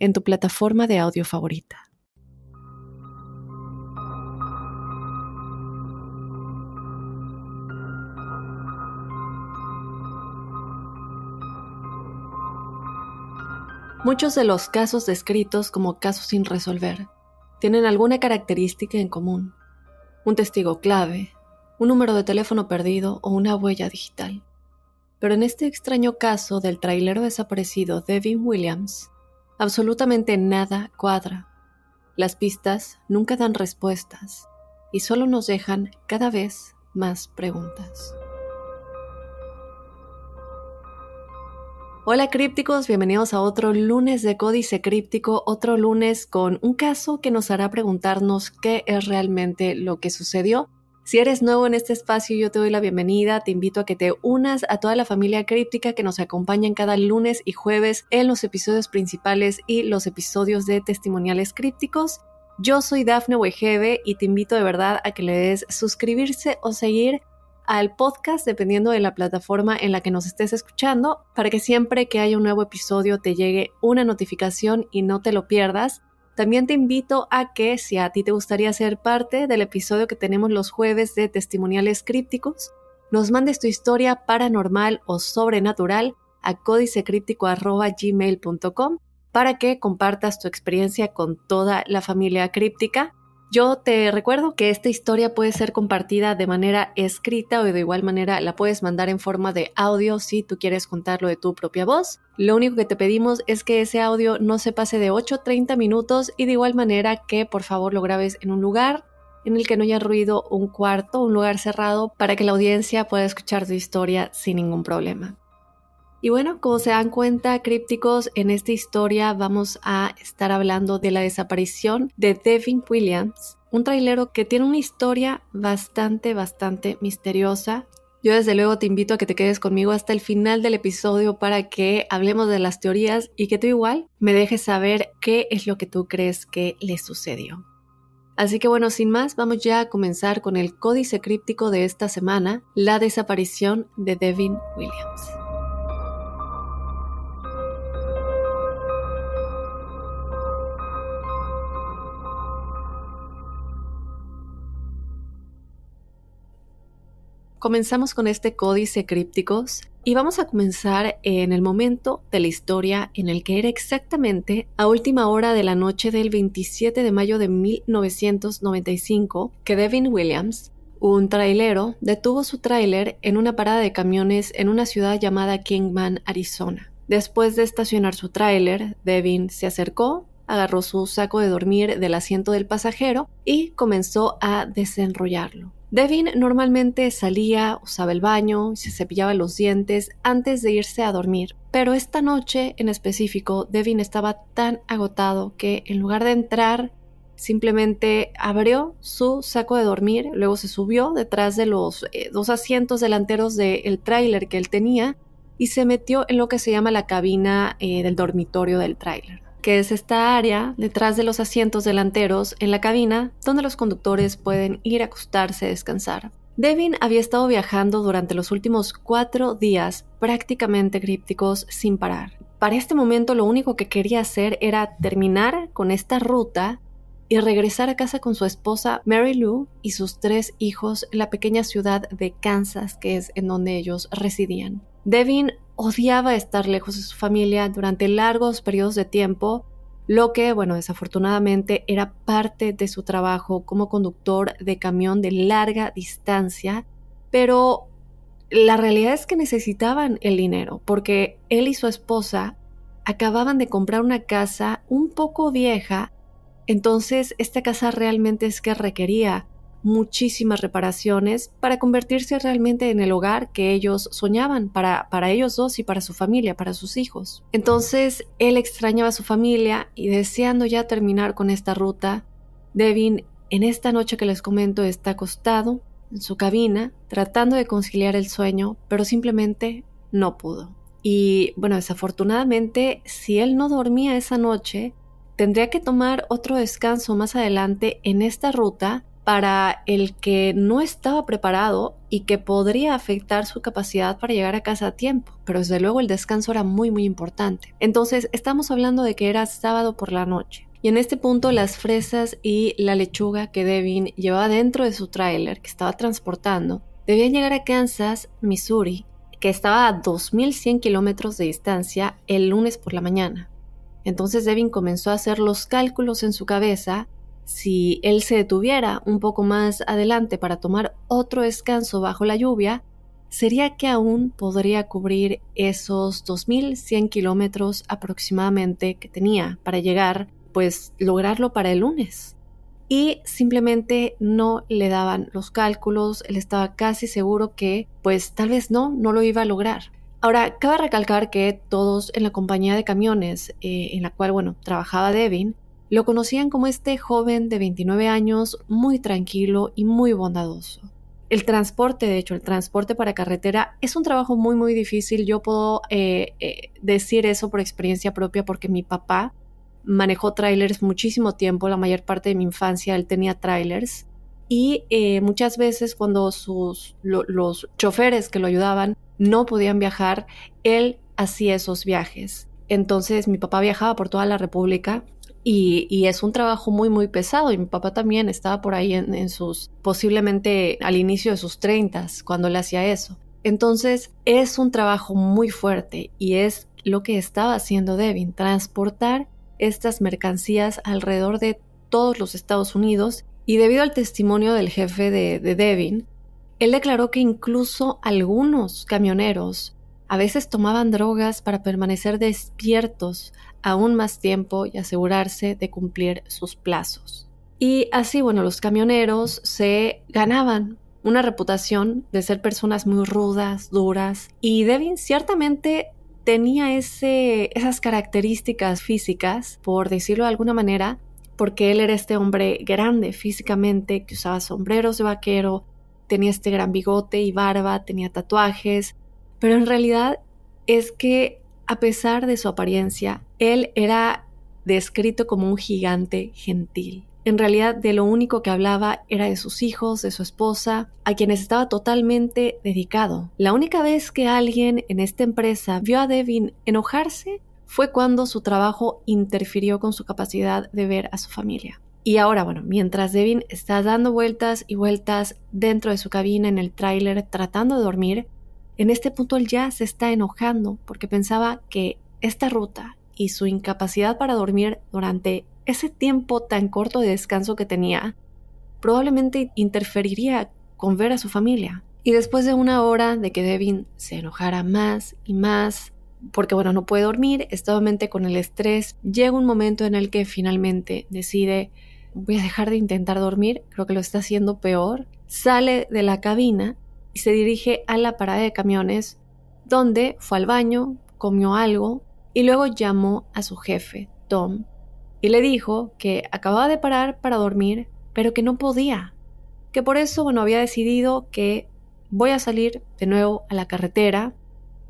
en tu plataforma de audio favorita. Muchos de los casos descritos como casos sin resolver tienen alguna característica en común. Un testigo clave, un número de teléfono perdido o una huella digital. Pero en este extraño caso del trailero desaparecido Devin Williams, Absolutamente nada cuadra. Las pistas nunca dan respuestas y solo nos dejan cada vez más preguntas. Hola crípticos, bienvenidos a otro lunes de Códice Críptico, otro lunes con un caso que nos hará preguntarnos qué es realmente lo que sucedió si eres nuevo en este espacio, yo te doy la bienvenida, te invito a que te unas a toda la familia críptica que nos acompaña cada lunes y jueves en los episodios principales y los episodios de testimoniales crípticos. Yo soy Dafne Wegebe y te invito de verdad a que le des suscribirse o seguir al podcast dependiendo de la plataforma en la que nos estés escuchando para que siempre que haya un nuevo episodio te llegue una notificación y no te lo pierdas. También te invito a que si a ti te gustaría ser parte del episodio que tenemos los jueves de testimoniales crípticos, nos mandes tu historia paranormal o sobrenatural a códicecríptico.gmail.com para que compartas tu experiencia con toda la familia críptica yo te recuerdo que esta historia puede ser compartida de manera escrita o de igual manera la puedes mandar en forma de audio si tú quieres contarlo de tu propia voz. Lo único que te pedimos es que ese audio no se pase de 8 a 30 minutos y de igual manera que por favor lo grabes en un lugar en el que no haya ruido, un cuarto, un lugar cerrado para que la audiencia pueda escuchar tu historia sin ningún problema. Y bueno, como se dan cuenta, crípticos, en esta historia vamos a estar hablando de la desaparición de Devin Williams, un trailero que tiene una historia bastante, bastante misteriosa. Yo desde luego te invito a que te quedes conmigo hasta el final del episodio para que hablemos de las teorías y que tú igual me dejes saber qué es lo que tú crees que le sucedió. Así que bueno, sin más, vamos ya a comenzar con el códice críptico de esta semana, la desaparición de Devin Williams. Comenzamos con este códice crípticos y vamos a comenzar en el momento de la historia en el que era exactamente a última hora de la noche del 27 de mayo de 1995 que Devin Williams, un trailero, detuvo su tráiler en una parada de camiones en una ciudad llamada Kingman, Arizona. Después de estacionar su tráiler, Devin se acercó, agarró su saco de dormir del asiento del pasajero y comenzó a desenrollarlo. Devin normalmente salía, usaba el baño y se cepillaba los dientes antes de irse a dormir, pero esta noche en específico Devin estaba tan agotado que en lugar de entrar simplemente abrió su saco de dormir, luego se subió detrás de los eh, dos asientos delanteros del tráiler que él tenía y se metió en lo que se llama la cabina eh, del dormitorio del tráiler que es esta área detrás de los asientos delanteros en la cabina donde los conductores pueden ir a acostarse a descansar. Devin había estado viajando durante los últimos cuatro días prácticamente crípticos sin parar. Para este momento lo único que quería hacer era terminar con esta ruta y regresar a casa con su esposa Mary Lou y sus tres hijos en la pequeña ciudad de Kansas, que es en donde ellos residían. Devin odiaba estar lejos de su familia durante largos periodos de tiempo, lo que, bueno, desafortunadamente era parte de su trabajo como conductor de camión de larga distancia, pero la realidad es que necesitaban el dinero porque él y su esposa acababan de comprar una casa un poco vieja, entonces esta casa realmente es que requería muchísimas reparaciones para convertirse realmente en el hogar que ellos soñaban para, para ellos dos y para su familia, para sus hijos. Entonces él extrañaba a su familia y deseando ya terminar con esta ruta, Devin en esta noche que les comento está acostado en su cabina tratando de conciliar el sueño, pero simplemente no pudo. Y bueno, desafortunadamente, si él no dormía esa noche, tendría que tomar otro descanso más adelante en esta ruta para el que no estaba preparado y que podría afectar su capacidad para llegar a casa a tiempo. Pero desde luego el descanso era muy muy importante. Entonces estamos hablando de que era sábado por la noche. Y en este punto las fresas y la lechuga que Devin llevaba dentro de su tráiler que estaba transportando debían llegar a Kansas, Missouri, que estaba a 2.100 kilómetros de distancia el lunes por la mañana. Entonces Devin comenzó a hacer los cálculos en su cabeza. Si él se detuviera un poco más adelante para tomar otro descanso bajo la lluvia, sería que aún podría cubrir esos 2.100 kilómetros aproximadamente que tenía para llegar, pues lograrlo para el lunes. Y simplemente no le daban los cálculos, él estaba casi seguro que pues tal vez no, no lo iba a lograr. Ahora, cabe recalcar que todos en la compañía de camiones eh, en la cual, bueno, trabajaba Devin, lo conocían como este joven de 29 años muy tranquilo y muy bondadoso. El transporte, de hecho, el transporte para carretera es un trabajo muy, muy difícil. Yo puedo eh, eh, decir eso por experiencia propia porque mi papá manejó trailers muchísimo tiempo, la mayor parte de mi infancia él tenía trailers y muchas veces cuando sus, los choferes que lo ayudaban no podían viajar, él hacía esos viajes. Entonces mi papá viajaba por toda la República y, es un trabajo muy, muy pesado. Y mi papá también estaba por ahí en, sus, posiblemente al inicio de sus treintas, cuando le hacía eso. Entonces es un trabajo muy fuerte y es lo que estaba haciendo Devin, transportar estas mercancías alrededor de todos los Estados Unidos. Y debido al testimonio del jefe de, de Devin, él declaró que incluso algunos camioneros a veces tomaban drogas para permanecer despiertos aún más tiempo y asegurarse de cumplir sus plazos. Y así, bueno, los camioneros se ganaban una reputación de ser personas muy rudas, duras, y Devin ciertamente tenía ese, esas características físicas, por decirlo de alguna manera, porque él era este hombre grande físicamente, que usaba sombreros de vaquero, tenía este gran bigote y barba, tenía tatuajes, pero en realidad es que a pesar de su apariencia, él era descrito como un gigante gentil. En realidad de lo único que hablaba era de sus hijos, de su esposa, a quienes estaba totalmente dedicado. La única vez que alguien en esta empresa vio a Devin enojarse fue cuando su trabajo interfirió con su capacidad de ver a su familia. Y ahora, bueno, mientras Devin está dando vueltas y vueltas dentro de su cabina en el tráiler tratando de dormir, en este punto él ya se está enojando porque pensaba que esta ruta y su incapacidad para dormir durante ese tiempo tan corto de descanso que tenía probablemente interferiría con ver a su familia. Y después de una hora de que Devin se enojara más y más, porque bueno, no puede dormir, está con el estrés, llega un momento en el que finalmente decide voy a dejar de intentar dormir, creo que lo está haciendo peor, sale de la cabina y se dirige a la parada de camiones, donde fue al baño, comió algo y luego llamó a su jefe, Tom, y le dijo que acababa de parar para dormir, pero que no podía, que por eso, bueno, había decidido que voy a salir de nuevo a la carretera,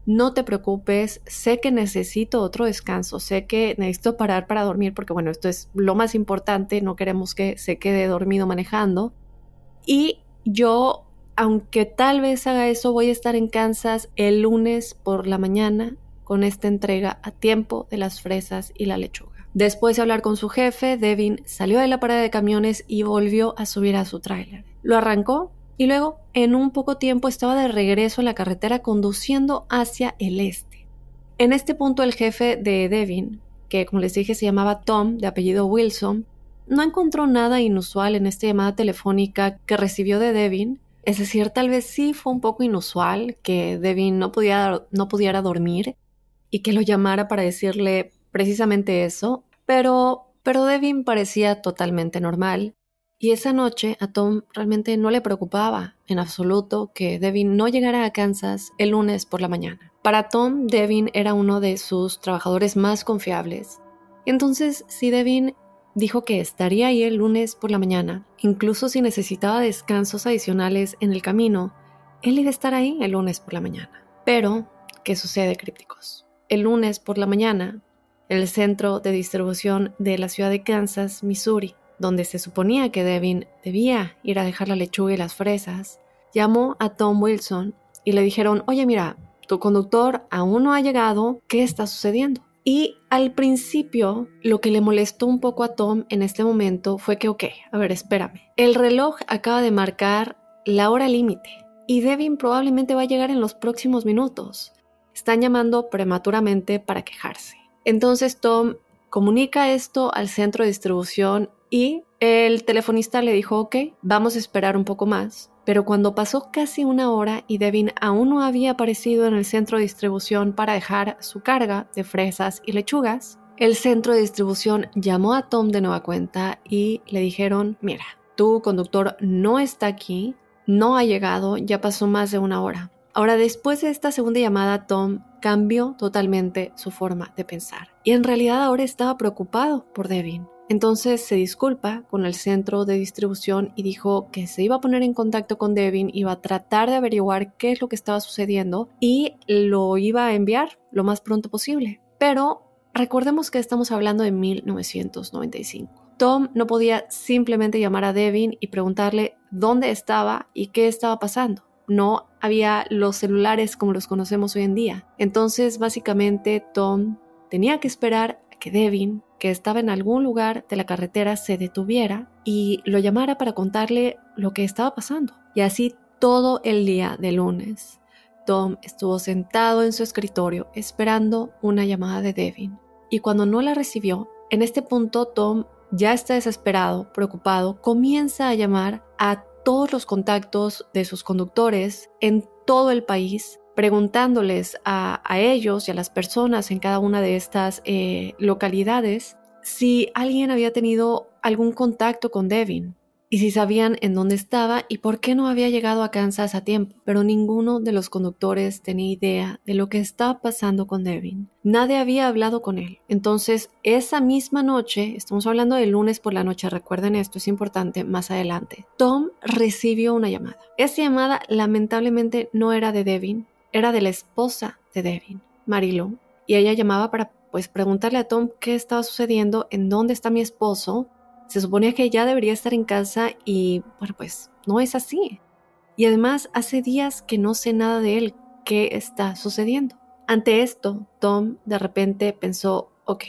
no te preocupes, sé que necesito otro descanso, sé que necesito parar para dormir porque bueno, esto es lo más importante, no queremos que se quede dormido manejando. Y yo, aunque tal vez haga eso, voy a estar en Kansas el lunes por la mañana con esta entrega a tiempo de las fresas y la lechuga. Después de hablar con su jefe, Devin salió de la parada de camiones y volvió a subir a su tráiler. Lo arrancó y luego en un poco tiempo estaba de regreso en la carretera conduciendo hacia el este. En este punto el jefe de Devin, que como les dije se llamaba Tom, de apellido Wilson, no encontró nada inusual en esta llamada telefónica que recibió de Devin. Es decir, tal vez sí fue un poco inusual que Devin no, no pudiera dormir y que lo llamara para decirle precisamente eso, pero, pero Devin parecía totalmente normal Y esa noche a Tom realmente no le preocupaba en absoluto que Devin no llegara a Kansas el lunes por la mañana. Para Tom, Devin era uno de sus trabajadores más confiables. Entonces, si Devin dijo que estaría ahí el lunes por la mañana, incluso si necesitaba descansos adicionales en el camino, él iba a estar ahí el lunes por la mañana. Pero, ¿qué sucede, crípticos? El lunes por la mañana, el centro de distribución de la ciudad de Kansas, Missouri, donde se suponía que Devin debía ir a dejar la lechuga y las fresas, llamó a Tom Wilson y le dijeron, oye mira, tu conductor aún no ha llegado, ¿qué está sucediendo? Y al principio lo que le molestó un poco a Tom en este momento fue que, ok, a ver, espérame, el reloj acaba de marcar la hora límite y Devin probablemente va a llegar en los próximos minutos. Están llamando prematuramente para quejarse. Entonces Tom comunica esto al centro de distribución y el telefonista le dijo, ok, vamos a esperar un poco más. Pero cuando pasó casi una hora y Devin aún no había aparecido en el centro de distribución para dejar su carga de fresas y lechugas, el centro de distribución llamó a Tom de nueva cuenta y le dijeron, mira, tu conductor no está aquí, no ha llegado, ya pasó más de una hora. Ahora, después de esta segunda llamada, Tom cambió totalmente su forma de pensar. Y en realidad ahora estaba preocupado por Devin. Entonces se disculpa con el centro de distribución y dijo que se iba a poner en contacto con Devin, iba a tratar de averiguar qué es lo que estaba sucediendo y lo iba a enviar lo más pronto posible. Pero recordemos que estamos hablando de 1995. Tom no podía simplemente llamar a Devin y preguntarle dónde estaba y qué estaba pasando. No había los celulares como los conocemos hoy en día. Entonces, básicamente, Tom tenía que esperar que Devin que estaba en algún lugar de la carretera se detuviera y lo llamara para contarle lo que estaba pasando. Y así todo el día de lunes, Tom estuvo sentado en su escritorio esperando una llamada de Devin. Y cuando no la recibió, en este punto Tom ya está desesperado, preocupado, comienza a llamar a todos los contactos de sus conductores en todo el país preguntándoles a, ellos y a las personas en cada una de estas eh, localidades si alguien había tenido algún contacto con Devin y si sabían en dónde estaba y por qué no había llegado a Kansas a tiempo, pero ninguno de los conductores tenía idea de lo que estaba pasando con Devin. Nadie había hablado con él. Entonces, esa misma noche, estamos hablando del lunes por la noche, recuerden esto, es importante más adelante, Tom recibió una llamada. Esa llamada lamentablemente no era de Devin, era de la esposa de Devin, Marilu, y ella llamaba para pues preguntarle a Tom qué estaba sucediendo, en dónde está mi esposo. Se suponía que ya debería estar en casa y bueno, pues no es así. Y además hace días que no sé nada de él, qué está sucediendo. Ante esto, Tom de repente pensó, ok,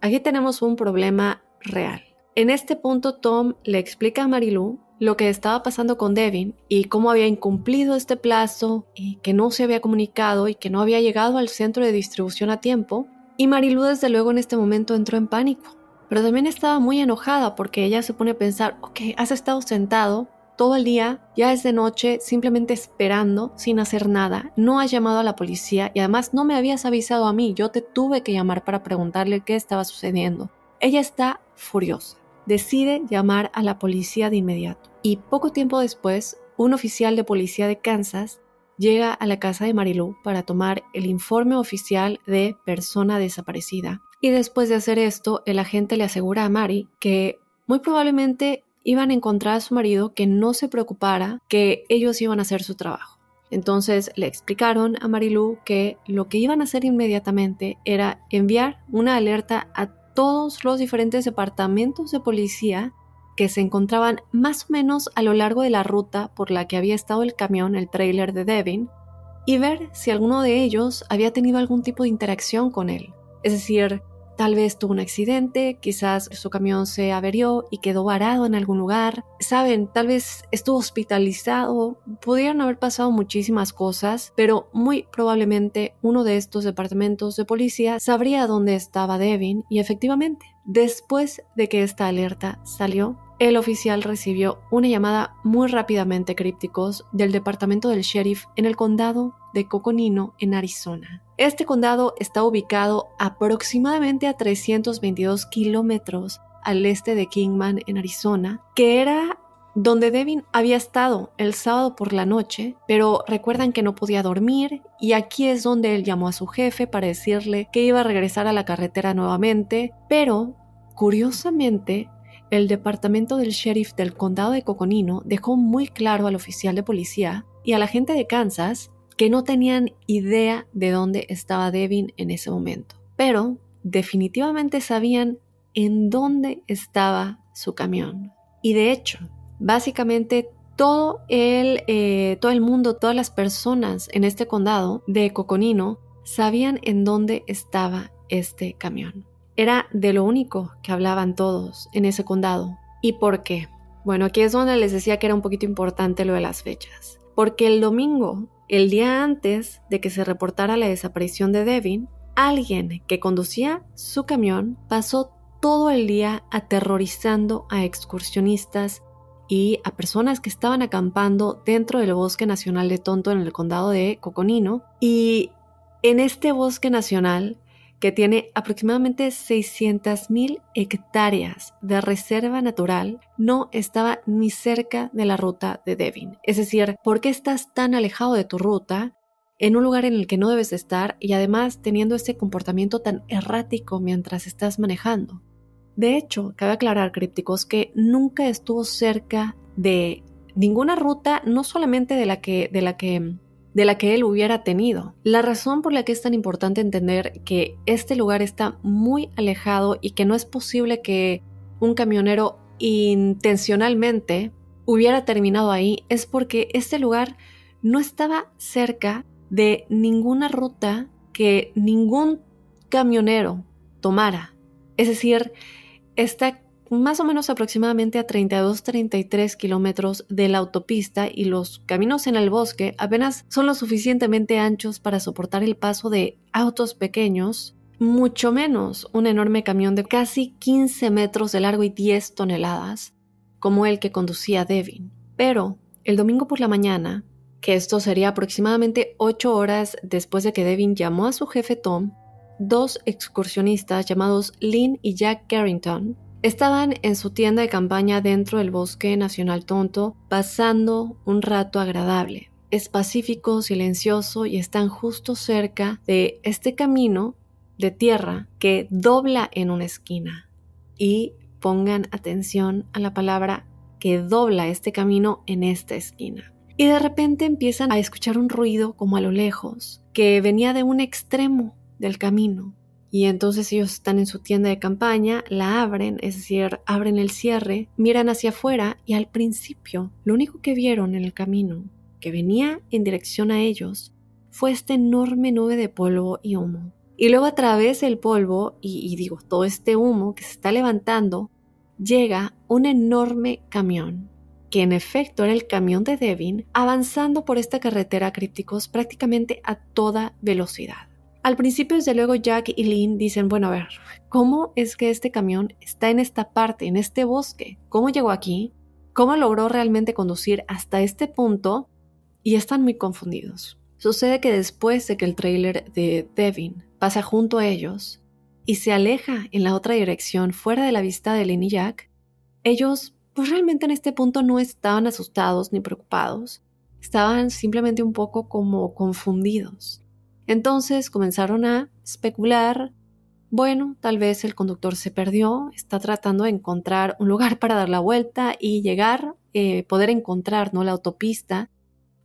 aquí tenemos un problema real. En este punto, Tom le explica a Marilu lo que estaba pasando con Devin y cómo había incumplido este plazo y que no se había comunicado y que no había llegado al centro de distribución a tiempo. Y Marilu desde luego en este momento entró en pánico, pero también estaba muy enojada porque ella se pone a pensar, ok, has estado sentado todo el día, ya es de noche, simplemente esperando, sin hacer nada, no has llamado a la policía y además no me habías avisado a mí, yo te tuve que llamar para preguntarle qué estaba sucediendo. Ella está furiosa decide llamar a la policía de inmediato. Y poco tiempo después, un oficial de policía de Kansas llega a la casa de Marilu para tomar el informe oficial de persona desaparecida. Y después de hacer esto, el agente le asegura a Mari que muy probablemente iban a encontrar a su marido que no se preocupara, que ellos iban a hacer su trabajo. Entonces le explicaron a Marilu que lo que iban a hacer inmediatamente era enviar una alerta a todos los diferentes departamentos de policía que se encontraban más o menos a lo largo de la ruta por la que había estado el camión, el trailer de Devin, y ver si alguno de ellos había tenido algún tipo de interacción con él. Es decir, Tal vez tuvo un accidente, quizás su camión se averió y quedó varado en algún lugar. Saben, tal vez estuvo hospitalizado. Pudieron haber pasado muchísimas cosas, pero muy probablemente uno de estos departamentos de policía sabría dónde estaba Devin y efectivamente, después de que esta alerta salió, el oficial recibió una llamada muy rápidamente crípticos del departamento del sheriff en el condado de Coconino, en Arizona. Este condado está ubicado aproximadamente a 322 kilómetros al este de Kingman en Arizona, que era donde Devin había estado el sábado por la noche, pero recuerdan que no podía dormir y aquí es donde él llamó a su jefe para decirle que iba a regresar a la carretera nuevamente, pero curiosamente el departamento del sheriff del condado de Coconino dejó muy claro al oficial de policía y a la gente de Kansas que no tenían idea de dónde estaba Devin en ese momento, pero definitivamente sabían en dónde estaba su camión. Y de hecho, básicamente todo el, eh, todo el mundo, todas las personas en este condado de Coconino sabían en dónde estaba este camión. Era de lo único que hablaban todos en ese condado. ¿Y por qué? Bueno, aquí es donde les decía que era un poquito importante lo de las fechas. Porque el domingo, el día antes de que se reportara la desaparición de Devin, alguien que conducía su camión pasó todo el día aterrorizando a excursionistas y a personas que estaban acampando dentro del Bosque Nacional de Tonto en el condado de Coconino. Y en este bosque nacional, que tiene aproximadamente 600.000 hectáreas de reserva natural, no estaba ni cerca de la ruta de Devin. Es decir, ¿por qué estás tan alejado de tu ruta en un lugar en el que no debes estar y además teniendo ese comportamiento tan errático mientras estás manejando? De hecho, cabe aclarar, crípticos, que nunca estuvo cerca de ninguna ruta, no solamente de la que, de la que, de la que él hubiera tenido. La razón por la que es tan importante entender que este lugar está muy alejado y que no es posible que un camionero intencionalmente hubiera terminado ahí es porque este lugar no estaba cerca de ninguna ruta que ningún camionero tomara. Es decir, está más o menos aproximadamente a 32-33 kilómetros de la autopista y los caminos en el bosque apenas son lo suficientemente anchos para soportar el paso de autos pequeños, mucho menos un enorme camión de casi 15 metros de largo y 10 toneladas, como el que conducía Devin. Pero el domingo por la mañana, que esto sería aproximadamente 8 horas después de que Devin llamó a su jefe Tom, dos excursionistas llamados Lynn y Jack Carrington estaban en su tienda de campaña dentro del bosque nacional tonto, pasando un rato agradable. Es pacífico, silencioso y están justo cerca de este camino de tierra que dobla en una esquina. Y pongan atención a la palabra que dobla este camino en esta esquina. Y de repente empiezan a escuchar un ruido como a lo lejos, que venía de un extremo del camino. Y entonces ellos están en su tienda de campaña, la abren, es decir, abren el cierre, miran hacia afuera y al principio lo único que vieron en el camino, que venía en dirección a ellos, fue esta enorme nube de polvo y humo. Y luego a través del polvo y, y digo, todo este humo que se está levantando, llega un enorme camión, que en efecto era el camión de Devin, avanzando por esta carretera crípticos prácticamente a toda velocidad. Al principio, desde luego, Jack y Lynn dicen, bueno, a ver, ¿cómo es que este camión está en esta parte, en este bosque? ¿Cómo llegó aquí? ¿Cómo logró realmente conducir hasta este punto? Y están muy confundidos. Sucede que después de que el trailer de Devin pasa junto a ellos y se aleja en la otra dirección, fuera de la vista de Lynn y Jack, ellos pues realmente en este punto no estaban asustados ni preocupados, estaban simplemente un poco como confundidos. Entonces comenzaron a especular, bueno, tal vez el conductor se perdió, está tratando de encontrar un lugar para dar la vuelta y llegar, eh, poder encontrar ¿no? la autopista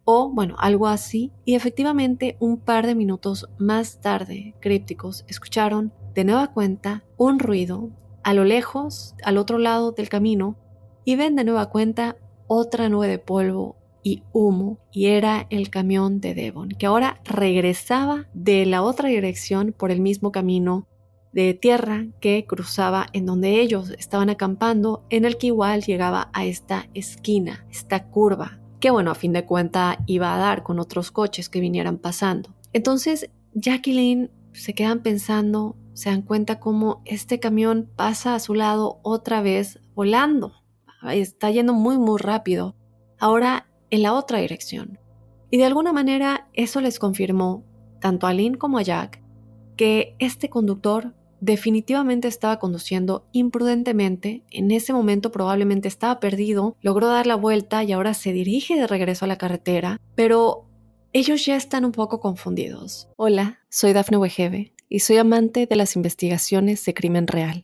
o bueno, algo así. Y efectivamente, un par de minutos más tarde, crípticos escucharon de nueva cuenta un ruido a lo lejos, al otro lado del camino, y ven de nueva cuenta otra nube de polvo y humo y era el camión de Devon, que ahora regresaba de la otra dirección por el mismo camino de tierra que cruzaba en donde ellos estaban acampando, en el que igual llegaba a esta esquina, esta curva, que bueno, a fin de cuenta iba a dar con otros coches que vinieran pasando. Entonces, Jacqueline se quedan pensando, se dan cuenta cómo este camión pasa a su lado otra vez volando. Está yendo muy, muy rápido. Ahora en la otra dirección. Y de alguna manera eso les confirmó, tanto a Lynn como a Jack, que este conductor definitivamente estaba conduciendo imprudentemente, en ese momento probablemente estaba perdido, logró dar la vuelta y ahora se dirige de regreso a la carretera, pero ellos ya están un poco confundidos. Hola, soy Dafne Wegebe y soy amante de las investigaciones de crimen real.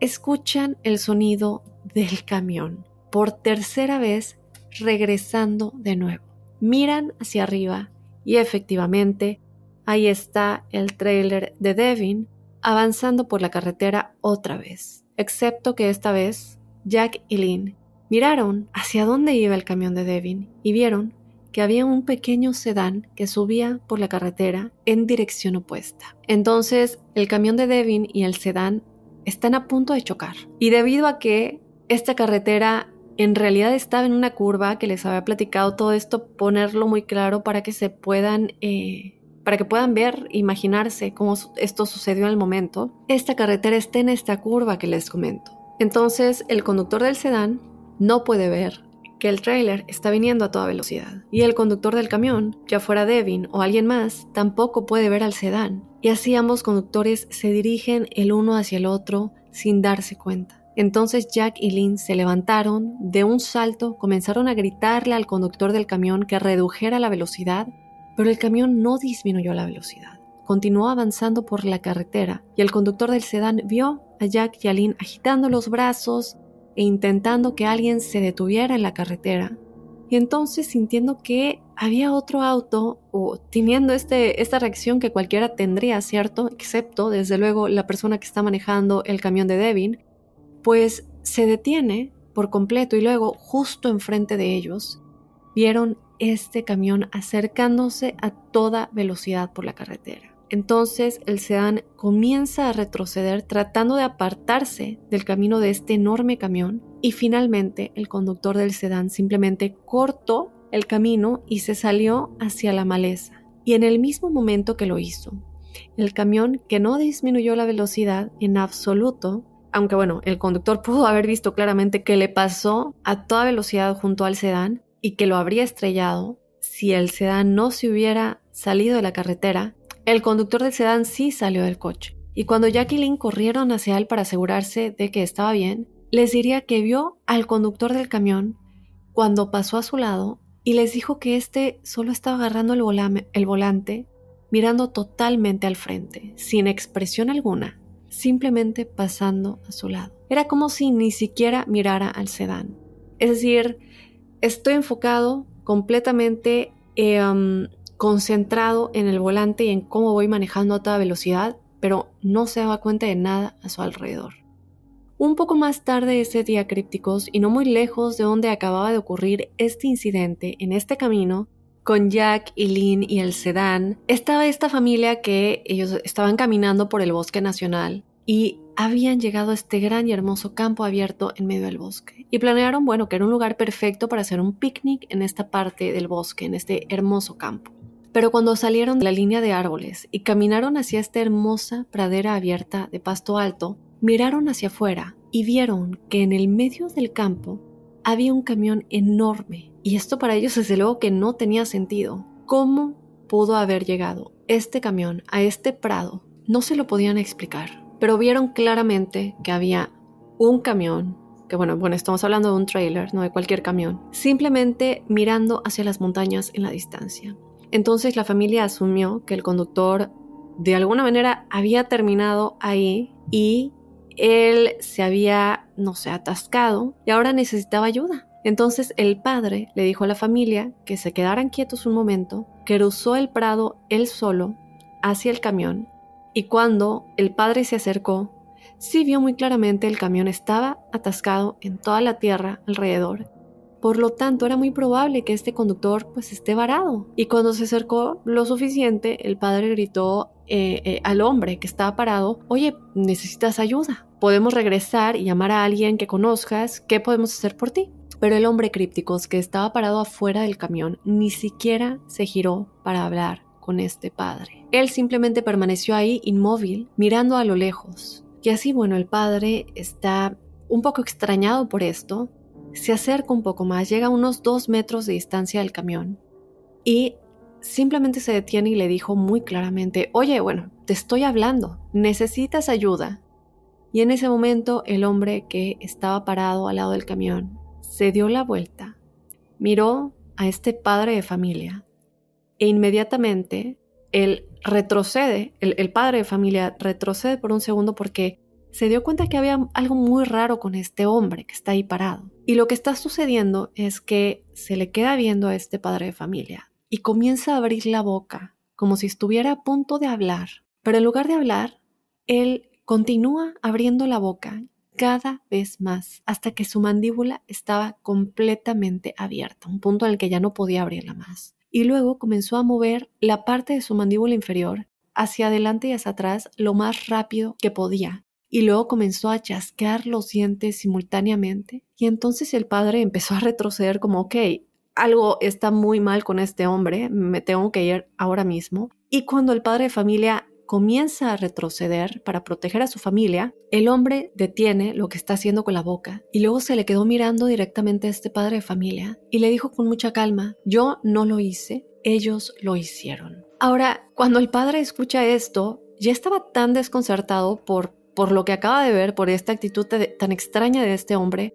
escuchan el sonido del camión por tercera vez regresando de nuevo. Miran hacia arriba y efectivamente ahí está el trailer de Devin avanzando por la carretera otra vez, excepto que esta vez Jack y Lynn miraron hacia dónde iba el camión de Devin y vieron que había un pequeño sedán que subía por la carretera en dirección opuesta. Entonces el camión de Devin y el sedán están a punto de chocar. Y debido a que esta carretera en realidad estaba en una curva que les había platicado todo esto, ponerlo muy claro para que se puedan, eh, para que puedan ver, imaginarse cómo esto sucedió al momento. Esta carretera está en esta curva que les comento. Entonces el conductor del sedán no puede ver que el tráiler está viniendo a toda velocidad. Y el conductor del camión, ya fuera Devin o alguien más, tampoco puede ver al sedán. Y así ambos conductores se dirigen el uno hacia el otro sin darse cuenta. Entonces Jack y Lynn se levantaron, de un salto comenzaron a gritarle al conductor del camión que redujera la velocidad, pero el camión no disminuyó la velocidad. Continuó avanzando por la carretera y el conductor del sedán vio a Jack y a Lynn agitando los brazos, e intentando que alguien se detuviera en la carretera. Y entonces sintiendo que había otro auto o teniendo este, esta reacción que cualquiera tendría, ¿cierto? Excepto, desde luego, la persona que está manejando el camión de Devin, pues se detiene por completo y luego, justo enfrente de ellos, vieron este camión acercándose a toda velocidad por la carretera. Entonces el sedán comienza a retroceder tratando de apartarse del camino de este enorme camión y finalmente el conductor del sedán simplemente cortó el camino y se salió hacia la maleza. Y en el mismo momento que lo hizo, el camión que no disminuyó la velocidad en absoluto, aunque bueno, el conductor pudo haber visto claramente que le pasó a toda velocidad junto al sedán y que lo habría estrellado si el sedán no se hubiera salido de la carretera el conductor del sedán sí salió del coche, y cuando Jack y Lynn corrieron hacia él para asegurarse de que estaba bien, les diría que vio al conductor del camión cuando pasó a su lado y les dijo que éste solo estaba agarrando el, volante, mirando totalmente al frente, sin expresión alguna, simplemente pasando a su lado. Era como si ni siquiera mirara al sedán. Es decir, estoy enfocado completamente eh, concentrado en el volante y en cómo voy manejando a toda velocidad, pero no se daba cuenta de nada a su alrededor. Un poco más tarde ese día crípticos y no muy lejos de donde acababa de ocurrir este incidente en este camino, con Jack y Lynn y el sedán, estaba esta familia que ellos estaban caminando por el bosque nacional y habían llegado a este gran y hermoso campo abierto en medio del bosque. Y planearon, bueno, que era un lugar perfecto para hacer un picnic en esta parte del bosque, en este hermoso campo. Pero cuando salieron de la línea de árboles y caminaron hacia esta hermosa pradera abierta de pasto alto, miraron hacia afuera y vieron que en el medio del campo había un camión enorme. Y esto para ellos desde luego que no tenía sentido. ¿Cómo pudo haber llegado este camión a este prado? No se lo podían explicar, pero vieron claramente que había un camión, que bueno, bueno, estamos hablando de un trailer, no de cualquier camión, simplemente mirando hacia las montañas en la distancia. Entonces la familia asumió que el conductor de alguna manera había terminado ahí y él se había, no sé, atascado y ahora necesitaba ayuda. Entonces el padre le dijo a la familia que se quedaran quietos un momento, que cruzó el prado él solo hacia el camión y cuando el padre se acercó, sí vio muy claramente el camión estaba atascado en toda la tierra alrededor Por lo tanto, era muy probable que este conductor pues esté varado. Y cuando se acercó lo suficiente, el padre gritó eh, eh, al hombre que estaba parado, oye, necesitas ayuda. Podemos regresar y llamar a alguien que conozcas. ¿Qué podemos hacer por ti? Pero el hombre crípticos que estaba parado afuera del camión ni siquiera se giró para hablar con este padre. Él simplemente permaneció ahí inmóvil, mirando a lo lejos. Y así, bueno, el padre está un poco extrañado por esto, se acerca un poco más, llega a unos dos metros de distancia del camión y simplemente se detiene y le dijo muy claramente, oye, bueno, te estoy hablando, necesitas ayuda. Y en ese momento el hombre que estaba parado al lado del camión se dio la vuelta, miró a este padre de familia e inmediatamente él retrocede, el, el padre de familia retrocede por un segundo porque se dio cuenta que había algo muy raro con este hombre que está ahí parado. Y lo que está sucediendo es que se le queda viendo a este padre de familia y comienza a abrir la boca como si estuviera a punto de hablar. Pero en lugar de hablar, él continúa abriendo la boca cada vez más hasta que su mandíbula estaba completamente abierta, un punto en el que ya no podía abrirla más. Y luego comenzó a mover la parte de su mandíbula inferior hacia adelante y hacia atrás lo más rápido que podía, y luego comenzó a chasquear los dientes simultáneamente y entonces el padre empezó a retroceder como, ok, algo está muy mal con este hombre, me tengo que ir ahora mismo. Y cuando el padre de familia comienza a retroceder para proteger a su familia, el hombre detiene lo que está haciendo con la boca y luego se le quedó mirando directamente a este padre de familia y le dijo con mucha calma, yo no lo hice, ellos lo hicieron. Ahora, cuando el padre escucha esto, ya estaba tan desconcertado por por lo que acaba de ver, por esta actitud tan extraña de este hombre,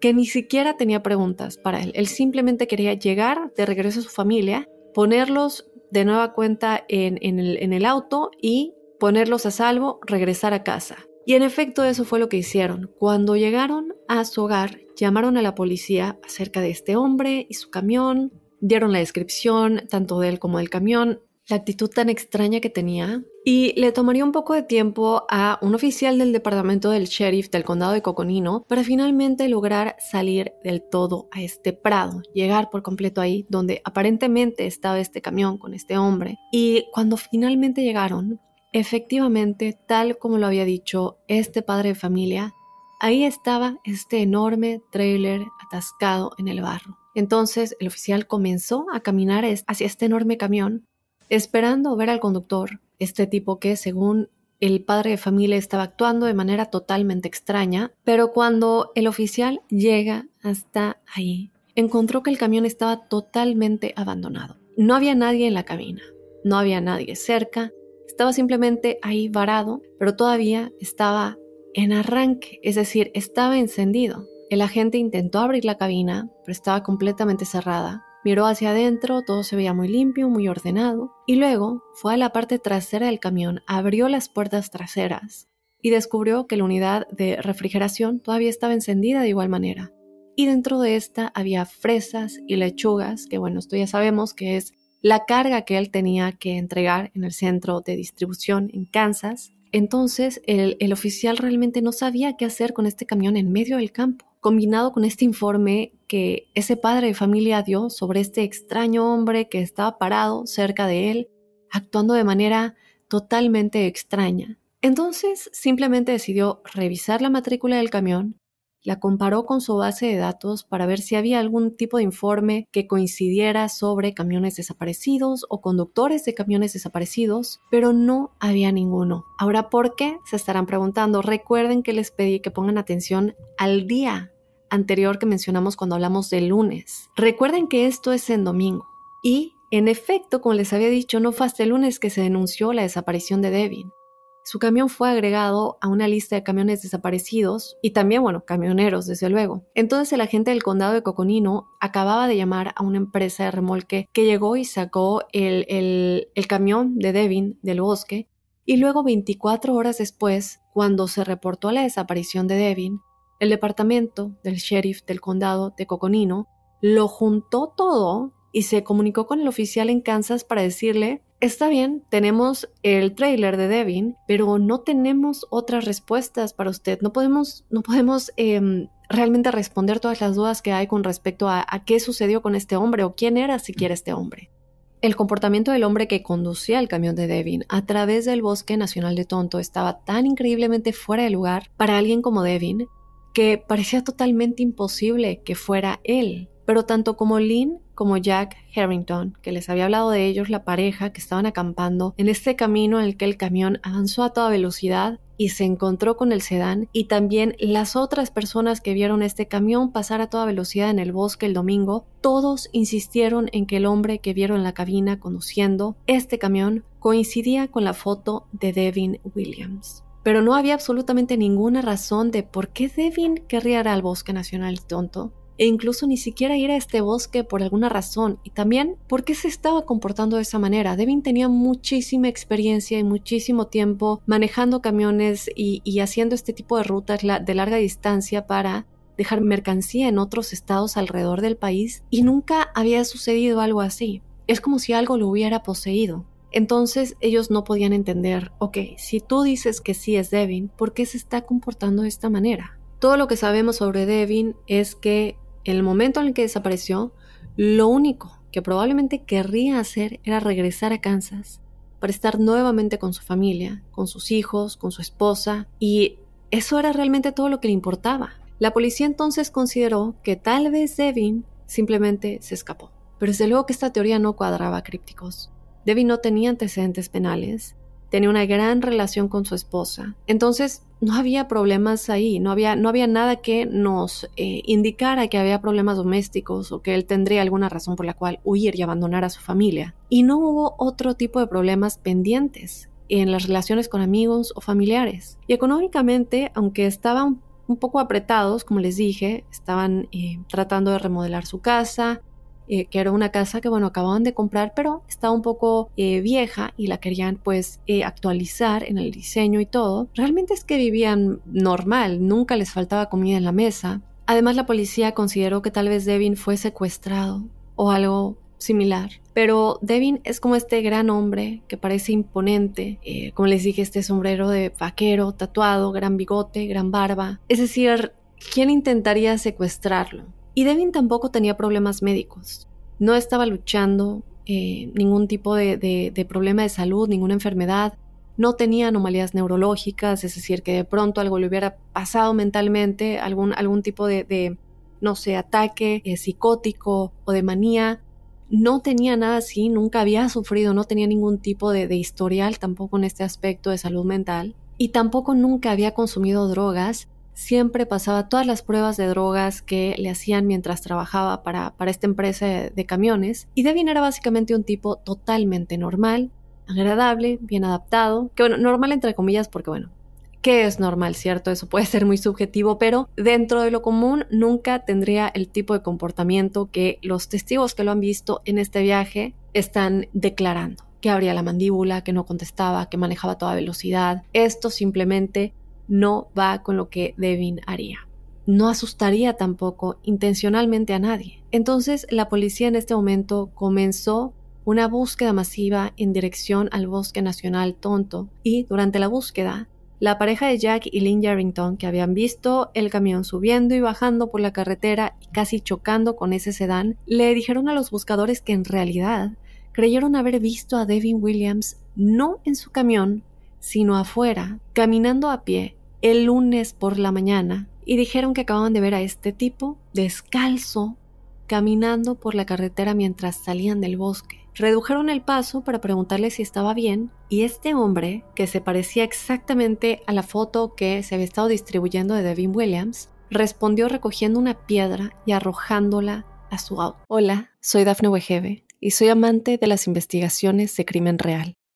que ni siquiera tenía preguntas para él. Él simplemente quería llegar de regreso a su familia, ponerlos de nueva cuenta en, el, el auto y ponerlos a salvo, regresar a casa. Y en efecto eso fue lo que hicieron. Cuando llegaron a su hogar, llamaron a la policía acerca de este hombre y su camión, dieron la descripción tanto de él como del camión, la actitud tan extraña que tenía y le tomaría un poco de tiempo a un oficial del departamento del sheriff del condado de Coconino para finalmente lograr salir del todo a este prado, llegar por completo ahí donde aparentemente estaba este camión con este hombre. Y cuando finalmente llegaron, efectivamente, tal como lo había dicho este padre de familia, ahí estaba este enorme trailer atascado en el barro. Entonces el oficial comenzó a caminar hacia este enorme camión esperando ver al conductor, este tipo que, según el padre de familia, estaba actuando de manera totalmente extraña, pero cuando el oficial llega hasta ahí, encontró que el camión estaba totalmente abandonado. No había nadie en la cabina, no había nadie cerca, estaba simplemente ahí varado, pero todavía estaba en arranque, es decir, estaba encendido. El agente intentó abrir la cabina, pero estaba completamente cerrada Miró hacia adentro, todo se veía muy limpio, muy ordenado, y luego fue a la parte trasera del camión, abrió las puertas traseras y descubrió que la unidad de refrigeración todavía estaba encendida de igual manera. Y dentro de esta había fresas y lechugas, que bueno, esto ya sabemos que es la carga que él tenía que entregar en el centro de distribución en Kansas. Entonces el, el oficial realmente no sabía qué hacer con este camión en medio del campo combinado con este informe que ese padre de familia dio sobre este extraño hombre que estaba parado cerca de él, actuando de manera totalmente extraña. Entonces simplemente decidió revisar la matrícula del camión la comparó con su base de datos para ver si había algún tipo de informe que coincidiera sobre camiones desaparecidos o conductores de camiones desaparecidos, pero no había ninguno. Ahora, ¿por qué? Se estarán preguntando. Recuerden que les pedí que pongan atención al día anterior que mencionamos cuando hablamos de lunes. Recuerden que esto es en domingo. Y, en efecto, como les había dicho, no fue hasta el lunes que se denunció la desaparición de Devin. Su camión fue agregado a una lista de camiones desaparecidos y también, bueno, camioneros, desde luego. Entonces el agente del condado de Coconino acababa de llamar a una empresa de remolque que llegó y sacó el, el, el camión de Devin del bosque y luego 24 horas después, cuando se reportó la desaparición de Devin, el departamento del sheriff del condado de Coconino lo juntó todo y se comunicó con el oficial en Kansas para decirle Está bien, tenemos el trailer de Devin, pero no tenemos otras respuestas para usted. No podemos, no podemos em, realmente responder todas las dudas que hay con respecto a, a qué sucedió con este hombre o quién era siquiera este hombre. El comportamiento del hombre que conducía el camión de Devin a través del bosque nacional de Tonto estaba tan increíblemente fuera de lugar para alguien como Devin que parecía totalmente imposible que fuera él. Pero tanto como Lynn como Jack Harrington, que les había hablado de ellos, la pareja que estaban acampando en este camino en el que el camión avanzó a toda velocidad y se encontró con el sedán, y también las otras personas que vieron este camión pasar a toda velocidad en el bosque el domingo, todos insistieron en que el hombre que vieron en la cabina conduciendo este camión coincidía con la foto de Devin Williams. Pero no había absolutamente ninguna razón de por qué Devin querría ir al bosque nacional tonto e incluso ni siquiera ir a este bosque por alguna razón y también por qué se estaba comportando de esa manera. Devin tenía muchísima experiencia y muchísimo tiempo manejando camiones y, haciendo este tipo de rutas de larga distancia para dejar mercancía en otros estados alrededor del país y nunca había sucedido algo así. Es como si algo lo hubiera poseído. Entonces ellos no podían entender, ok, si tú dices que sí es Devin, ¿por qué se está comportando de esta manera? Todo lo que sabemos sobre Devin es que en el momento en el que desapareció, lo único que probablemente querría hacer era regresar a Kansas para estar nuevamente con su familia, con sus hijos, con su esposa, y eso era realmente todo lo que le importaba. La policía entonces consideró que tal vez Devin simplemente se escapó. Pero desde luego que esta teoría no cuadraba crípticos. Devin no tenía antecedentes penales, tenía una gran relación con su esposa. Entonces, no había problemas ahí, no había, no había nada que nos eh, indicara que había problemas domésticos o que él tendría alguna razón por la cual huir y abandonar a su familia. Y no hubo otro tipo de problemas pendientes en las relaciones con amigos o familiares. Y económicamente, aunque estaban un poco apretados, como les dije, estaban eh, tratando de remodelar su casa, eh, que era una casa que, bueno, acababan de comprar, pero estaba un poco eh, vieja y la querían pues eh, actualizar en el diseño y todo. Realmente es que vivían normal, nunca les faltaba comida en la mesa. Además, la policía consideró que tal vez Devin fue secuestrado o algo similar. Pero Devin es como este gran hombre que parece imponente, como les dije, este sombrero de vaquero, tatuado, gran bigote, gran barba. Es decir, ¿quién intentaría secuestrarlo? Y Devin tampoco tenía problemas médicos. No estaba luchando eh, ningún tipo de, problema de salud, ninguna enfermedad. No tenía anomalías neurológicas, es decir, que de pronto algo le hubiera pasado mentalmente, algún, algún tipo de, no sé, ataque eh, psicótico o de manía. No tenía nada así, nunca había sufrido, no tenía ningún tipo de, de historial tampoco en este aspecto de salud mental. Y tampoco nunca había consumido drogas siempre pasaba todas las pruebas de drogas que le hacían mientras trabajaba para, para esta empresa de, camiones. Y Devin era básicamente un tipo totalmente normal, agradable, bien adaptado, que bueno, normal entre comillas porque bueno, ¿qué es normal, cierto? Eso puede ser muy subjetivo, pero dentro de lo común nunca tendría el tipo de comportamiento que los testigos que lo han visto en este viaje están declarando que abría la mandíbula, que no contestaba, que manejaba a toda velocidad. Esto simplemente no va con lo que Devin haría. No asustaría tampoco intencionalmente a nadie. Entonces la policía en este momento comenzó una búsqueda masiva en dirección al Bosque Nacional Tonto y durante la búsqueda la pareja de Jack y Lynn Yarrington, que habían visto el camión subiendo y bajando por la carretera y casi chocando con ese sedán, le dijeron a los buscadores que en realidad creyeron haber visto a Devin Williams no en su camión, sino afuera, caminando a pie, el lunes por la mañana, y dijeron que acababan de ver a este tipo, descalzo, caminando por la carretera mientras salían del bosque. Redujeron el paso para preguntarle si estaba bien, y este hombre, que se parecía exactamente a la foto que se había estado distribuyendo de Devin Williams, respondió recogiendo una piedra y arrojándola a su auto. Hola, soy Dafne Wegebe y soy amante de las investigaciones de crimen real.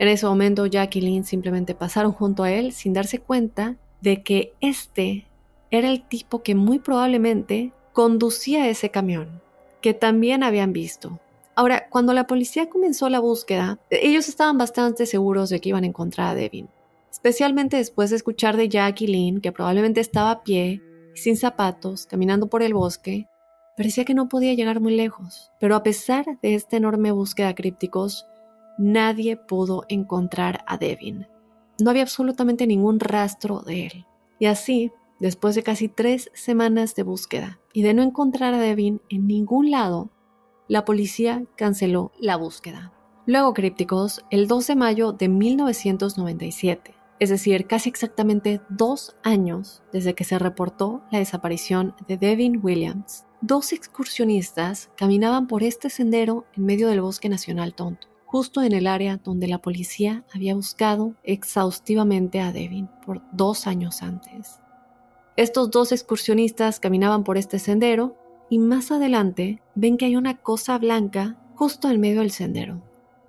En ese momento Jack y Lynn simplemente pasaron junto a él sin darse cuenta de que este era el tipo que muy probablemente conducía ese camión. que también habían visto. Ahora, cuando la policía comenzó la búsqueda, ellos estaban bastante seguros de que iban a encontrar a Devin, especialmente después de escuchar de Jackie Lynn, que probablemente estaba a pie, sin zapatos, caminando por el bosque. Parecía que no podía llegar muy lejos, pero a pesar de esta enorme búsqueda crípticos, nadie pudo encontrar a Devin. No había absolutamente ningún rastro de él. Y así, después de casi tres semanas de búsqueda y de no encontrar a Devin en ningún lado, la policía canceló la búsqueda. Luego, crípticos, el 12 de mayo de 1997, es decir, casi exactamente dos años desde que se reportó la desaparición de Devin Williams, dos excursionistas caminaban por este sendero en medio del Bosque Nacional Tonto justo en el área donde la policía había buscado exhaustivamente a Devin por dos años antes. Estos dos excursionistas caminaban por este sendero y más adelante ven que hay una cosa blanca justo en medio del sendero.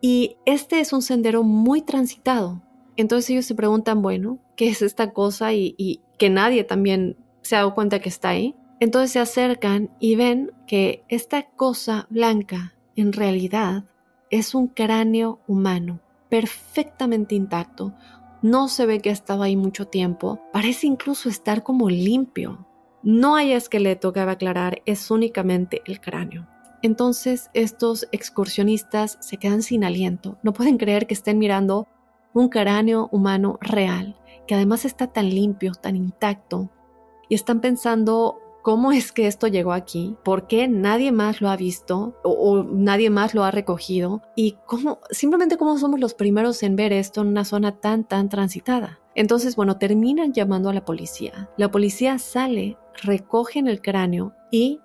Y este es un sendero muy transitado. Entonces ellos se preguntan, bueno, ¿qué es esta cosa? Y, y que nadie también se ha dado cuenta que está ahí. Entonces se acercan y ven que esta cosa blanca en realidad es un cráneo humano, perfectamente intacto. No se ve que estaba ahí mucho tiempo. Parece incluso estar como limpio. No hay esqueleto, cabe aclarar, es únicamente el cráneo. Entonces estos excursionistas se quedan sin aliento. No pueden creer que estén mirando un cráneo humano real, que además está tan limpio, tan intacto. Y están pensando cómo es que esto llegó aquí, por qué nadie más lo ha visto o, nadie más lo ha recogido y cómo, simplemente cómo somos los primeros en ver esto en una zona tan, tan transitada. Entonces, bueno, terminan llamando a la policía. La policía sale, recogen el cráneo y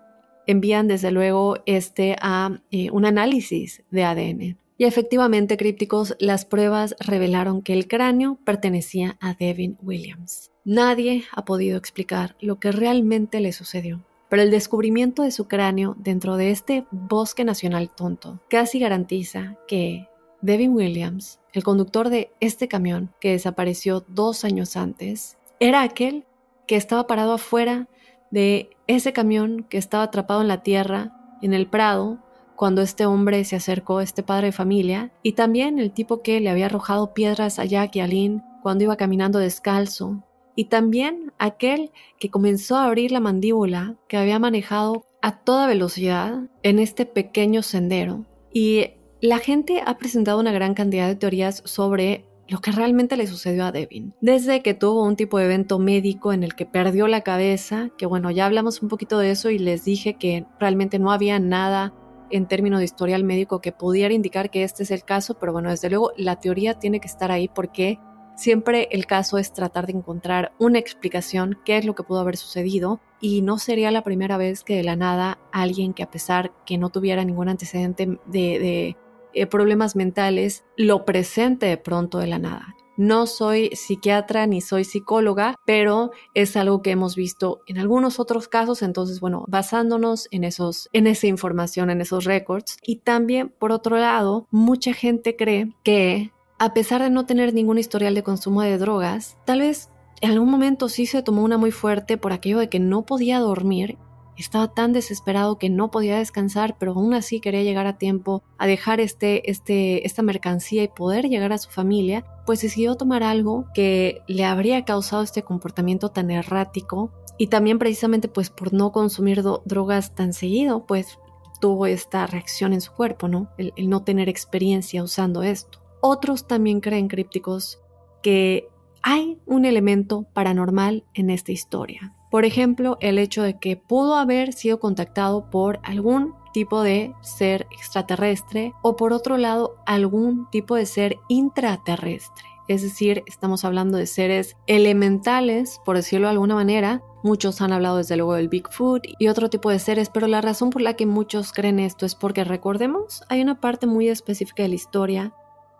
envían desde luego este a eh, un análisis de ADN. Y efectivamente, crípticos, las pruebas revelaron que el cráneo pertenecía a Devin Williams. Nadie ha podido explicar lo que realmente le sucedió, pero el descubrimiento de su cráneo dentro de este bosque nacional tonto casi garantiza que Devin Williams, el conductor de este camión que desapareció dos años antes, era aquel que estaba parado afuera de ese camión que estaba atrapado en la tierra, en el prado, cuando este hombre se acercó, este padre de familia, y también el tipo que le había arrojado piedras a Jack y a Lynn cuando iba caminando descalzo y también aquel que comenzó a abrir la mandíbula que había manejado a toda velocidad en este pequeño sendero. Y la gente ha presentado una gran cantidad de teorías sobre lo que realmente le sucedió a Devin. Desde que tuvo un tipo de evento médico en el que perdió la cabeza, que bueno, ya hablamos un poquito de eso y les dije que realmente no había nada en términos de historial médico que pudiera indicar que este es el caso, pero bueno, desde luego la teoría tiene que estar ahí porque Siempre el caso es tratar de encontrar una explicación, qué es lo que pudo haber sucedido, y no sería la primera vez que de la nada alguien que a pesar que no tuviera ningún antecedente de, eh, problemas mentales, lo presente de pronto de la nada. No soy psiquiatra ni soy psicóloga, pero es algo que hemos visto en algunos otros casos, entonces bueno, basándonos en esos en esa información, en esos récords y también por otro lado, mucha gente cree que a pesar de no tener ningún historial de consumo de drogas, tal vez en algún momento sí se tomó una muy fuerte por aquello de que no podía dormir, estaba tan desesperado que no podía descansar, pero aún así quería llegar a tiempo a dejar este, este, esta mercancía y poder llegar a su familia, pues decidió tomar algo que le habría causado este comportamiento tan errático y también precisamente pues por no consumir drogas tan seguido, pues tuvo esta reacción en su cuerpo, ¿no? el no tener experiencia usando esto. Otros también creen crípticos que hay un elemento paranormal en esta historia. Por ejemplo, el hecho de que pudo haber sido contactado por algún tipo de ser extraterrestre o por otro lado algún tipo de ser intraterrestre. Es decir, estamos hablando de seres elementales, por decirlo de alguna manera. Muchos han hablado desde luego del Bigfoot y otro tipo de seres, pero la razón por la que muchos creen esto es porque recordemos, hay una parte muy específica de la historia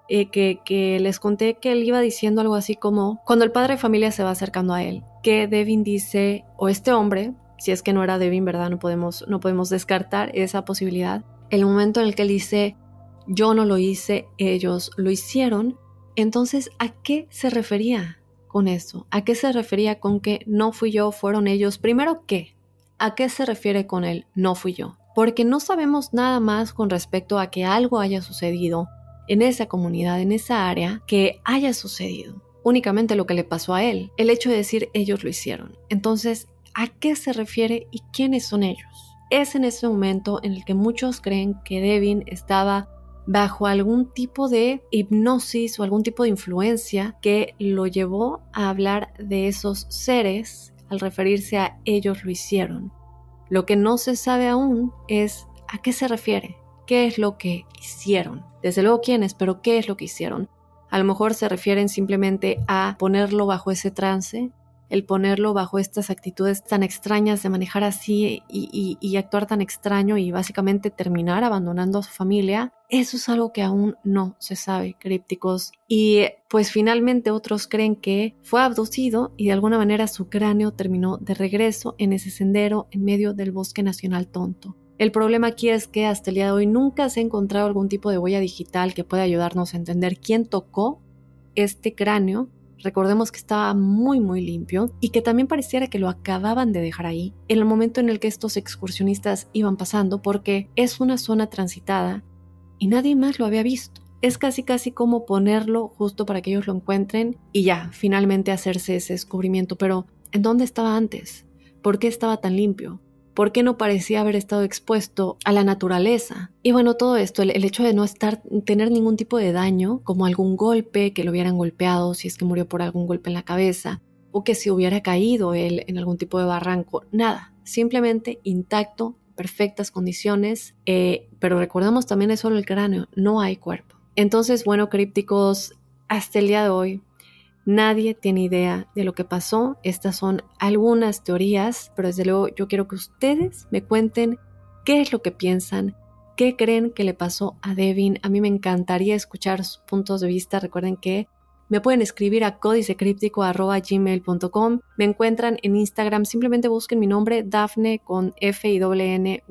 eh, que, les conté que él iba diciendo algo así como, cuando el padre de familia se va acercando a él, que Devin dice, o este hombre, si es que no era Devin, ¿verdad? No podemos, no podemos descartar esa posibilidad. El momento en el que él dice, yo no lo hice, ellos lo hicieron, entonces, ¿a qué se refería con eso? ¿A qué se refería con que no fui yo, fueron ellos? Primero, ¿qué? ¿A qué se refiere con él no fui yo? porque no sabemos nada más con respecto a que algo haya sucedido en esa comunidad, en esa área, que haya sucedido. Únicamente lo que le pasó a él, el hecho de decir ellos lo hicieron. Entonces, ¿a qué se refiere y quiénes son ellos? Es en ese momento en el que muchos creen que Devin estaba bajo algún tipo de hipnosis o algún tipo de influencia que lo llevó a hablar de esos seres al referirse a ellos lo hicieron. Lo que no se sabe aún es a qué se refiere, qué es lo que hicieron. Desde luego quiénes, pero qué es lo que hicieron. A lo mejor se refieren simplemente a ponerlo bajo ese trance, el ponerlo bajo estas actitudes tan extrañas de manejar así y, actuar tan extraño y básicamente terminar abandonando a su familia, eso es algo que aún no se sabe, crípticos. Y pues finalmente otros creen que fue abducido y de alguna manera su cráneo terminó de regreso en ese sendero en medio del bosque nacional tonto. El problema aquí es que hasta el día de hoy nunca se ha encontrado algún tipo de huella digital que pueda ayudarnos a entender quién tocó este cráneo Recordemos que estaba muy muy limpio y que también pareciera que lo acababan de dejar ahí en el momento en el que estos excursionistas iban pasando porque es una zona transitada y nadie más lo había visto. Es casi casi como ponerlo justo para que ellos lo encuentren y ya, finalmente hacerse ese descubrimiento. Pero, ¿en dónde estaba antes? ¿Por qué estaba tan limpio? ¿Por qué no parecía haber estado expuesto a la naturaleza? Y bueno, todo esto, el, hecho de no estar, tener ningún tipo de daño, como algún golpe, que lo hubieran golpeado, si es que murió por algún golpe en la cabeza, o que si hubiera caído él en algún tipo de barranco, nada, simplemente intacto, perfectas condiciones, eh, pero recordemos también es solo el cráneo, no hay cuerpo. Entonces, bueno, crípticos, hasta el día de hoy Nadie tiene idea de lo que pasó. Estas son algunas teorías, pero desde luego yo quiero que ustedes me cuenten qué es lo que piensan, qué creen que le pasó a Devin. A mí me encantaría escuchar sus puntos de vista. Recuerden que me pueden escribir a códicecríptico.gmail.com. Me encuentran en Instagram. Simplemente busquen mi nombre, Dafne con F y N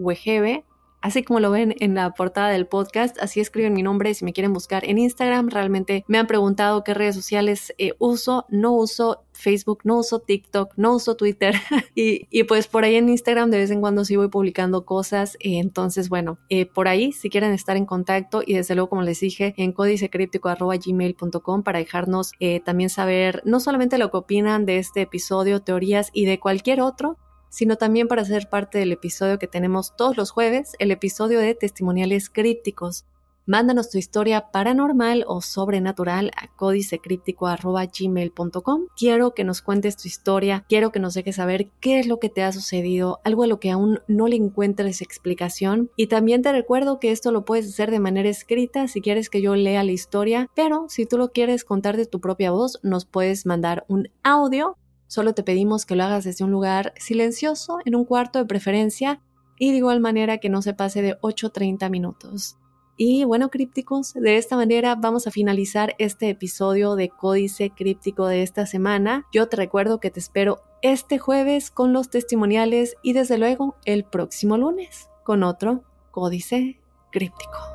Así como lo ven en la portada del podcast, así escriben mi nombre si me quieren buscar en Instagram. Realmente me han preguntado qué redes sociales eh, uso. No uso Facebook, no uso TikTok, no uso Twitter. y, pues por ahí en Instagram de vez en cuando sí voy publicando cosas. entonces, bueno, eh, por ahí si quieren estar en contacto y desde luego, como les dije, en códicecríptico.gmail.com para dejarnos eh, también saber no solamente lo que opinan de este episodio, teorías y de cualquier otro, sino también para ser parte del episodio que tenemos todos los jueves, el episodio de testimoniales crípticos. Mándanos tu historia paranormal o sobrenatural a códicecríptico.gmail.com. Quiero que nos cuentes tu historia, quiero que nos dejes saber qué es lo que te ha sucedido, algo a lo que aún no le encuentres explicación. Y también te recuerdo que esto lo puedes hacer de manera escrita si quieres que yo lea la historia, pero si tú lo quieres contar de tu propia voz, nos puedes mandar un audio Solo te pedimos que lo hagas desde un lugar silencioso, en un cuarto de preferencia, y de igual manera que no se pase de 8.30 minutos. Y bueno, crípticos, de esta manera vamos a finalizar este episodio de Códice Críptico de esta semana. Yo te recuerdo que te espero este jueves con los testimoniales y desde luego el próximo lunes con otro Códice Críptico.